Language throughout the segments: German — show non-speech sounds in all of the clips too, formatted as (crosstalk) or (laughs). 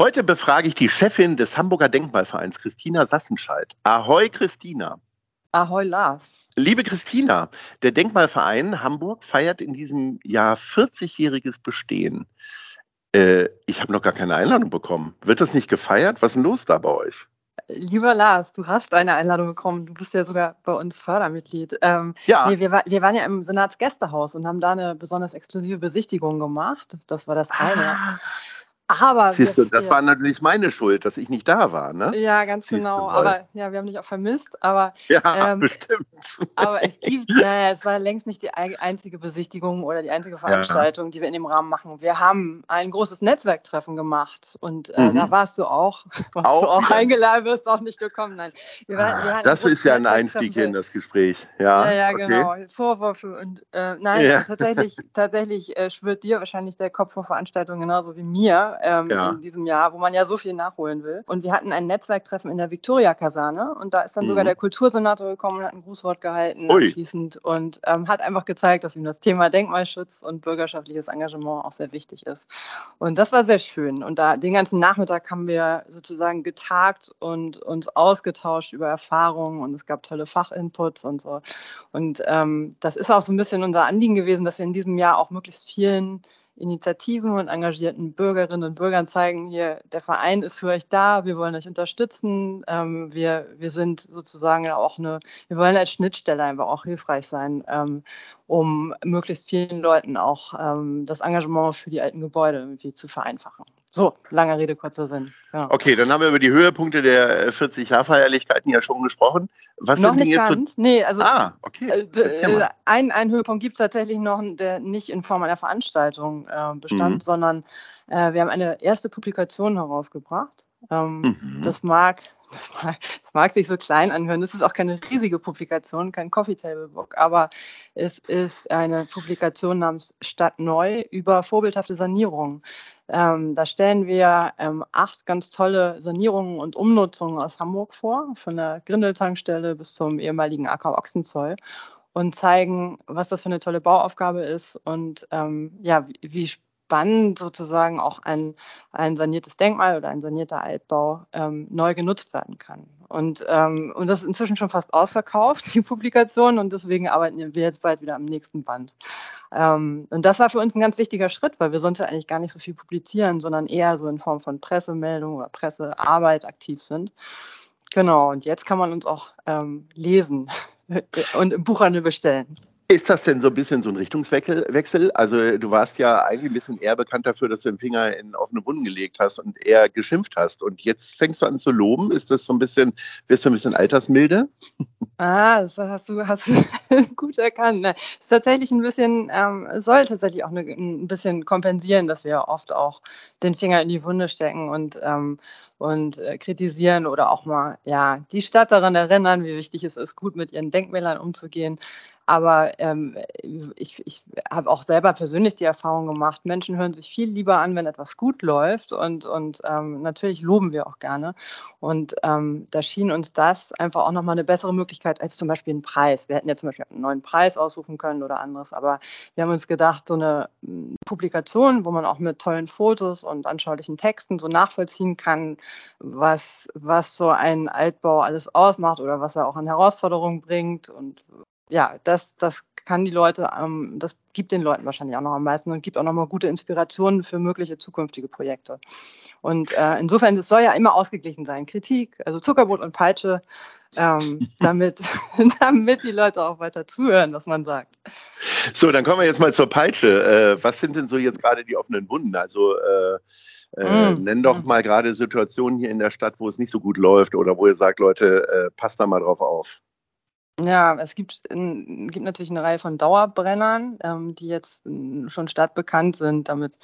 Heute befrage ich die Chefin des Hamburger Denkmalvereins, Christina Sassenscheid. Ahoi, Christina. Ahoi, Lars. Liebe Christina, der Denkmalverein Hamburg feiert in diesem Jahr 40-jähriges Bestehen. Äh, ich habe noch gar keine Einladung bekommen. Wird das nicht gefeiert? Was ist denn los da bei euch? Lieber Lars, du hast eine Einladung bekommen. Du bist ja sogar bei uns Fördermitglied. Ähm, ja. Nee, wir, wir, waren ja im Senatsgästehaus und haben da eine besonders exklusive Besichtigung gemacht. Das war das eine. Ah. Aber Siehst du, das war natürlich meine Schuld, dass ich nicht da war, ne? Ja, ganz Siehst genau. Aber ja, wir haben dich auch vermisst. Aber ja, ähm, bestimmt. Aber es gibt, naja, es war längst nicht die einzige Besichtigung oder die einzige Veranstaltung, ja. die wir in dem Rahmen machen. Wir haben ein großes Netzwerktreffen gemacht und äh, mhm. da warst du auch. (laughs) Warst auch, du auch eingeladen, wirst auch nicht gekommen. Nein, wir waren, wir das ist ja ein Einstieg in das Gespräch. Ja, ja, ja okay. genau. Vorwürfe und äh, nein, ja. tatsächlich, tatsächlich äh, schwört dir wahrscheinlich der Kopf vor Veranstaltungen genauso wie mir ähm, ja. in diesem Jahr, wo man ja so viel nachholen will. Und wir hatten ein Netzwerktreffen in der Viktoria-Kaserne und da ist dann mhm. sogar der Kultursenator gekommen und hat ein Grußwort gehalten Ui. abschließend und ähm, hat einfach gezeigt, dass ihm das Thema Denkmalschutz und bürgerschaftliches Engagement auch sehr wichtig ist. Und das war sehr schön. Und da den ganzen Nachmittag haben wir sozusagen getagt und uns ausgetauscht über Erfahrungen und es gab tolle Fachinputs und so. Und ähm, das ist auch so ein bisschen unser Anliegen gewesen, dass wir in diesem Jahr auch möglichst vielen Initiativen und engagierten Bürgerinnen und Bürgern zeigen, hier, der Verein ist für euch da, wir wollen euch unterstützen, ähm, wir, wir sind sozusagen auch eine, wir wollen als Schnittstelle einfach auch hilfreich sein, ähm, um möglichst vielen Leuten auch ähm, das Engagement für die alten Gebäude irgendwie zu vereinfachen. So, langer Rede, kurzer Sinn. Ja. Okay, dann haben wir über die Höhepunkte der 40-Jahr-Feierlichkeiten ja schon gesprochen. Was noch nicht ganz. Nee, also ah, okay. Äh, ein, ein Höhepunkt gibt es tatsächlich noch, der nicht in Form einer Veranstaltung äh, bestand, mhm. sondern äh, wir haben eine erste Publikation herausgebracht. Ähm, mhm. Das mag (laughs) das mag, das mag, sich so klein anhören. Das ist auch keine riesige Publikation, kein Coffee Table Book, aber es ist eine Publikation namens Stadt Neu über vorbildhafte Sanierung. Ähm, da stellen wir ähm, acht ganz tolle Sanierungen und Umnutzungen aus Hamburg vor, von der Grindeltankstelle bis zum ehemaligen Acker Ochsenzoll und zeigen, was das für eine tolle Bauaufgabe ist und ähm, ja, wie, wie spannend sozusagen auch ein, ein saniertes Denkmal oder ein sanierter Altbau ähm, neu genutzt werden kann. Und, ähm, und das ist inzwischen schon fast ausverkauft, (laughs) die Publikation, und deswegen arbeiten wir jetzt bald wieder am nächsten Band. Ähm, und das war für uns ein ganz wichtiger Schritt, weil wir sonst ja eigentlich gar nicht so viel publizieren, sondern eher so in Form von Pressemeldungen oder Pressearbeit aktiv sind. Genau, und jetzt kann man uns auch ähm, lesen (laughs) und im Buchhandel bestellen. Ist das denn so ein bisschen so ein Richtungswechsel? Also du warst ja eigentlich ein bisschen eher bekannt dafür, dass du den Finger in offene Wunden gelegt hast und eher geschimpft hast. Und jetzt fängst du an zu loben. Ist das so ein bisschen, wirst du ein bisschen altersmilde? Ah, das hast du, hast du (laughs) gut erkannt. Ne? Ist tatsächlich ein bisschen, ähm, soll tatsächlich auch eine, ein bisschen kompensieren, dass wir oft auch den Finger in die Wunde stecken und ähm, und äh, kritisieren oder auch mal ja die Stadt daran erinnern, wie wichtig es ist, gut mit ihren Denkmälern umzugehen. Aber ähm, ich, ich habe auch selber persönlich die Erfahrung gemacht, Menschen hören sich viel lieber an, wenn etwas gut läuft. Und, und ähm, natürlich loben wir auch gerne. Und ähm, da schien uns das einfach auch nochmal eine bessere Möglichkeit als zum Beispiel ein Preis. Wir hätten ja zum Beispiel Beispiel einen neuen Preis aussuchen können oder anderes. Aber wir haben uns gedacht, so eine hm, Publikation, wo man auch mit tollen Fotos und anschaulichen Texten so nachvollziehen kann, was, was so ein Altbau alles ausmacht oder was er auch an Herausforderungen bringt und ja, das, das kann die Leute, ähm, das gibt den Leuten wahrscheinlich auch noch am meisten und gibt auch noch mal gute Inspirationen für mögliche zukünftige Projekte. Und äh, insofern, es soll ja immer ausgeglichen sein. Kritik, also Zuckerbrot und Peitsche, ähm, damit, (laughs) damit die Leute auch weiter zuhören, was man sagt. So, dann kommen wir jetzt mal zur Peitsche. Äh, was sind denn so jetzt gerade die offenen Wunden? Also äh, äh, mm. nenn doch mal gerade Situationen hier in der Stadt, wo es nicht so gut läuft oder wo ihr sagt, Leute, äh, passt da mal drauf auf. Ja, es gibt, in, gibt natürlich eine Reihe von Dauerbrennern, ähm, die jetzt schon stadtbekannt sind. Damit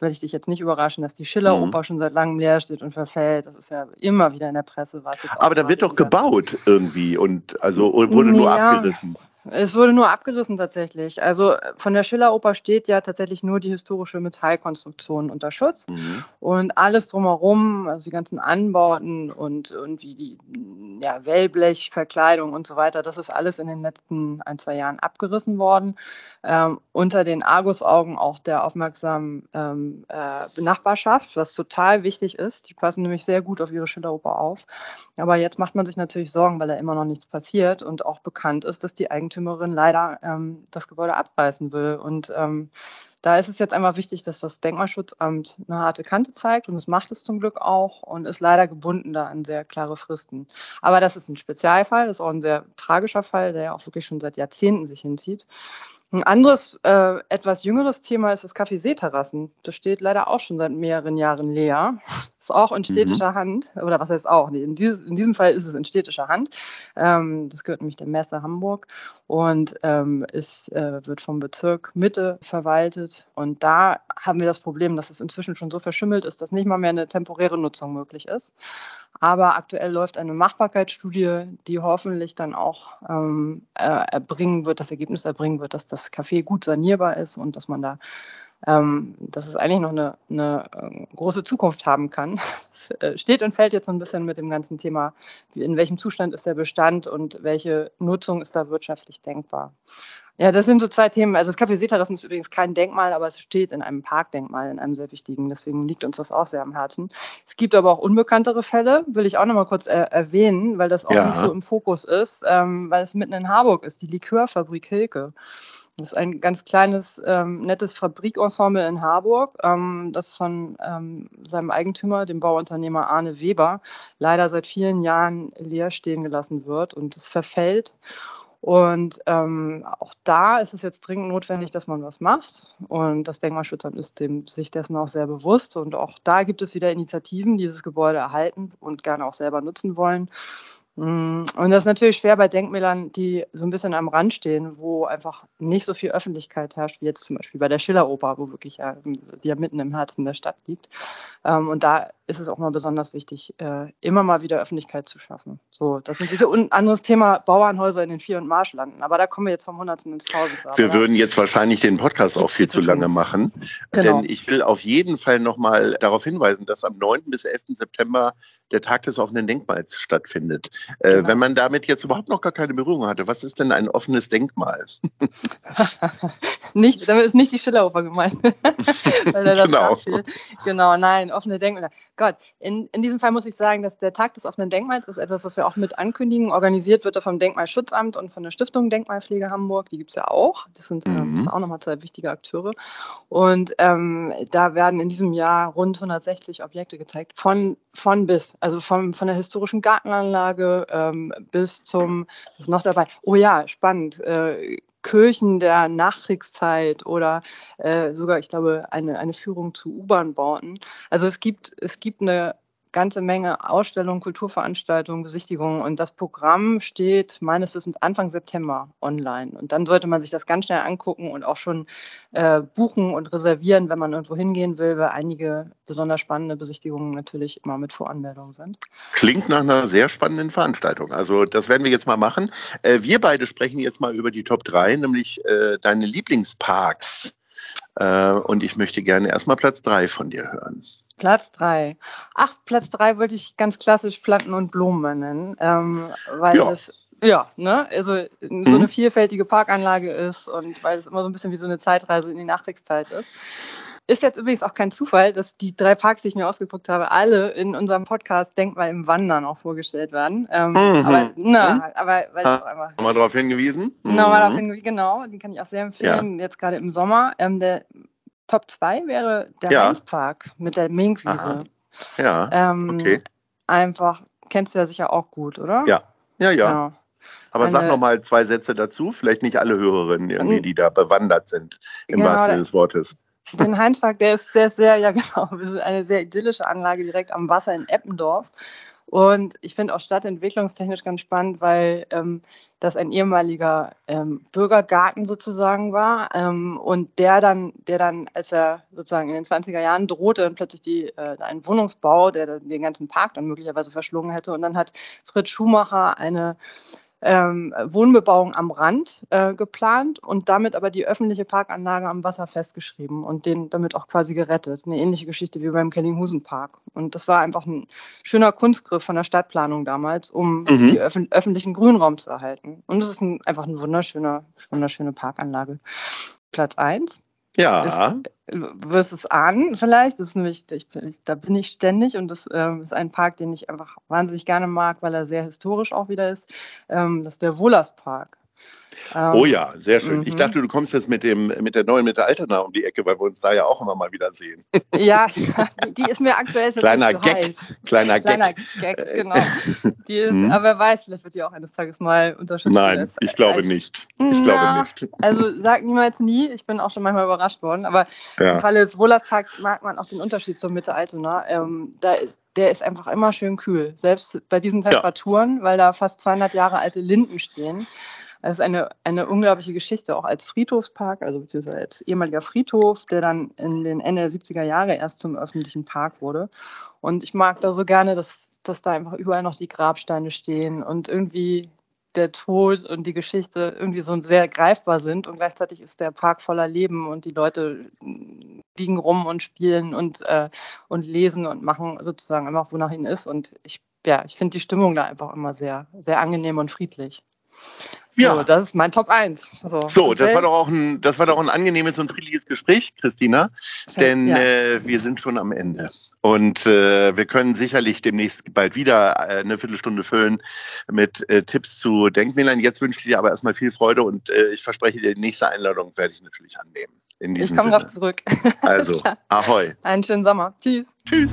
werde ich dich jetzt nicht überraschen, dass die Schilleroper mhm. schon seit langem leer steht und verfällt. Das ist ja immer wieder in der Presse. Was Aber da wird doch gebaut irgendwie und also wurde nur ja. abgerissen. Es wurde nur abgerissen tatsächlich. Also von der Schilleroper steht ja tatsächlich nur die historische Metallkonstruktion unter Schutz. Mhm. Und alles drumherum, also die ganzen Anbauten und irgendwie die ja, Wellblechverkleidung und so weiter, das ist alles in den letzten ein, zwei Jahren abgerissen worden. Ähm, unter den Argusaugen auch der aufmerksamen ähm, äh, Nachbarschaft, was total wichtig ist. Die passen nämlich sehr gut auf ihre Schilleroper auf. Aber jetzt macht man sich natürlich Sorgen, weil da immer noch nichts passiert und auch bekannt ist, dass die Eigentümer Eigentümerin leider ähm, das Gebäude abreißen will. Und ähm, da ist es jetzt einfach wichtig, dass das Denkmalschutzamt eine harte Kante zeigt und es macht es zum Glück auch und ist leider gebunden da an sehr klare Fristen. Aber das ist ein Spezialfall, das ist auch ein sehr tragischer Fall, der ja auch wirklich schon seit Jahrzehnten sich hinzieht. Ein anderes, äh, etwas jüngeres Thema ist das Café Seeterrassen. Das steht leider auch schon seit mehreren Jahren leer. Ist auch in städtischer mhm. Hand, oder was heißt auch? Nee, in, dieses, in, diesem Fall ist es in städtischer Hand. Ähm, das gehört nämlich der Messe Hamburg und ähm, ist, äh, wird vom Bezirk Mitte verwaltet. Und da haben wir das Problem, dass es inzwischen schon so verschimmelt ist, dass nicht mal mehr eine temporäre Nutzung möglich ist. Aber aktuell läuft eine Machbarkeitsstudie, die hoffentlich dann auch ähm, äh, erbringen wird, das Ergebnis erbringen wird, dass das Café gut sanierbar ist und dass man da ähm, dass es eigentlich noch eine, eine äh, große Zukunft haben kann. Es äh, steht und fällt jetzt so ein bisschen mit dem ganzen Thema, in welchem Zustand ist der Bestand und welche Nutzung ist da wirtschaftlich denkbar. Ja, das sind so zwei Themen. Also das Café Seeterassen ist übrigens kein Denkmal, aber es steht in einem Parkdenkmal, in einem sehr wichtigen. Deswegen liegt uns das auch sehr am Herzen. Es gibt aber auch unbekanntere Fälle, will ich auch noch mal kurz äh, erwähnen, weil das auch ja. nicht so im Fokus ist, ähm, weil es mitten in Harburg ist, die Likörfabrik Hilke. Das ist ein ganz kleines, ähm, nettes Fabrikensemble in Harburg, ähm, das von ähm, seinem Eigentümer, dem Bauunternehmer Arne Weber, leider seit vielen Jahren leer stehen gelassen wird und es verfällt. Und ähm, auch da ist es jetzt dringend notwendig, dass man was macht. Und das Denkmalschutzamt ist dem, sich dessen auch sehr bewusst. Und auch da gibt es wieder Initiativen, die dieses Gebäude erhalten und gerne auch selber nutzen wollen. Mm, und das ist natürlich schwer bei Denkmälern, die so ein bisschen am Rand stehen, wo einfach nicht so viel Öffentlichkeit herrscht, wie jetzt zum Beispiel bei der Schilleroper, wo wirklich ja, die ja mitten im Herzen der Stadt liegt. Ähm, und da ist es auch mal besonders wichtig, äh, immer mal wieder Öffentlichkeit zu schaffen. So, das ist natürlich ein anderes Thema, Bauernhäuser in den Vier- und Marschlanden. Aber da kommen wir jetzt vom Hundertsten ins Tausendste. Wir würden jetzt wahrscheinlich den Podcast auch viel zu lange machen. Genau. Denn ich will auf jeden Fall nochmal darauf hinweisen, dass am 9. bis 11. September der Tag des offenen Denkmals stattfindet. Äh, genau. Wenn man damit jetzt überhaupt noch gar keine Berührung hatte, was ist denn ein offenes Denkmal? (laughs) nicht, damit ist nicht die Schilleroper gemeint. (laughs) genau. Genau, nein, offene Denkmäler. Gott, in, in diesem Fall muss ich sagen, dass der Tag des offenen Denkmals ist etwas, was wir auch mit ankündigen. Organisiert wird er vom Denkmalschutzamt und von der Stiftung Denkmalpflege Hamburg. Die gibt es ja auch. Das sind äh, mhm. äh, auch nochmal zwei wichtige Akteure. Und ähm, da werden in diesem Jahr rund 160 Objekte gezeigt. Von, von bis. Also vom, von der historischen Gartenanlage ähm, bis zum, was ist noch dabei? Oh ja, spannend. Äh, Kirchen der Nachkriegszeit oder äh, sogar, ich glaube, eine, eine Führung zu U-Bahn-Bauten. Also es gibt, es gibt eine ganze Menge Ausstellungen, Kulturveranstaltungen, Besichtigungen und das Programm steht meines Wissens Anfang September online. Und dann sollte man sich das ganz schnell angucken und auch schon äh, buchen und reservieren, wenn man irgendwo hingehen will, weil einige besonders spannende Besichtigungen natürlich immer mit Voranmeldung sind. Klingt nach einer sehr spannenden Veranstaltung. Also das werden wir jetzt mal machen. Äh, wir beide sprechen jetzt mal über die Top 3, nämlich äh, deine Lieblingsparks. Äh, und ich möchte gerne erstmal Platz 3 von dir hören. Platz drei. Ach, Platz drei wollte ich ganz klassisch Planten und Blumen nennen, ähm, weil ja. das Ja, ne? Also so mhm. eine vielfältige Parkanlage ist und weil es immer so ein bisschen wie so eine Zeitreise in die Nachkriegszeit ist. Ist jetzt übrigens auch kein Zufall, dass die drei Parks, die ich mir ausgeguckt habe, alle in unserem Podcast Denkmal im Wandern auch vorgestellt werden. Ähm, mhm. Aber, na, mhm. aber weil ha, einfach. Nochmal darauf hingewiesen? Mhm. Nochmal darauf hingewiesen, genau. Den kann ich auch sehr empfehlen, ja. jetzt gerade im Sommer. Ähm, der Top 2 wäre der ja. Heinzpark mit der Minkwiese. Ja. Ähm, okay. Einfach, kennst du ja sicher auch gut, oder? Ja, ja, ja. Genau. Aber Eine, sag noch mal zwei Sätze dazu, vielleicht nicht alle Hörerinnen irgendwie, die da bewandert sind, im genau, wahrsten Sinne des Wortes. Den Heinzpark, der ist, der ist sehr, ja (laughs) genau, eine sehr idyllische Anlage direkt am Wasser in Eppendorf. Und ich finde auch stadtentwicklungstechnisch ganz spannend, weil ähm, das ein ehemaliger ähm, Bürgergarten sozusagen war. Ähm, und der dann, der dann, als er sozusagen in den 20er Jahren drohte, dann plötzlich die, äh, ein Wohnungsbau, der den ganzen Park dann möglicherweise verschlungen hätte. Und dann hat Fritz Schumacher eine ähm, Wohnbebauung am Rand äh, geplant und damit aber die öffentliche Parkanlage am Wasser festgeschrieben und den damit auch quasi gerettet. Eine ähnliche Geschichte wie beim Kellinghusen Park. Und das war einfach ein schöner Kunstgriff von der Stadtplanung damals, um mhm. die öf öffentlichen Grünraum zu erhalten. Und es ist ein, einfach eine wunderschöne, wunderschöne Parkanlage. Platz 1 ja. Ist, wirst es ahnen vielleicht. Das ist nämlich, ich, da bin ich ständig und das ähm, ist ein Park, den ich einfach wahnsinnig gerne mag, weil er sehr historisch auch wieder ist. Ähm, das ist der Wohlers Park. Ähm, oh ja, sehr schön. Mhm. Ich dachte, du kommst jetzt mit, dem, mit der neuen, mit der Altona um die Ecke, weil wir uns da ja auch immer mal wieder sehen. Ja, (laughs) die ist mir aktuell kleiner Gag, heiß. Kleiner, kleiner Gag. Gag genau. (laughs) Die ist, mhm. Aber wer weiß, vielleicht wird die auch eines Tages mal unterstützt. Nein, ich glaube nicht. Ich glaube nicht. (laughs) Also sag niemals nie. Ich bin auch schon manchmal überrascht worden. Aber ja. im Falle des Wohlersparks mag man auch den Unterschied zur Mitte Altona. Ähm, da ist der ist einfach immer schön kühl, selbst bei diesen Temperaturen, ja. weil da fast 200 Jahre alte Linden stehen. Es ist eine, eine unglaubliche Geschichte, auch als Friedhofspark, also beziehungsweise als ehemaliger Friedhof, der dann in den Ende der 70er Jahre erst zum öffentlichen Park wurde. Und ich mag da so gerne, dass, dass da einfach überall noch die Grabsteine stehen und irgendwie der Tod und die Geschichte irgendwie so sehr greifbar sind und gleichzeitig ist der Park voller Leben und die Leute liegen rum und spielen und, äh, und lesen und machen sozusagen einfach, wonach ihnen ist. Und ich, ja, ich finde die Stimmung da einfach immer sehr, sehr angenehm und friedlich. Ja. So, das ist mein Top 1. So, so das, war doch auch ein, das war doch ein angenehmes und friedliches Gespräch, Christina. Denn ja. äh, wir sind schon am Ende. Und äh, wir können sicherlich demnächst bald wieder äh, eine Viertelstunde füllen mit äh, Tipps zu Denkmälern. Jetzt wünsche ich dir aber erstmal viel Freude und äh, ich verspreche dir, die nächste Einladung werde ich natürlich annehmen. In ich komme drauf zurück. (laughs) Also, ahoi. Einen schönen Sommer. Tschüss. Tschüss.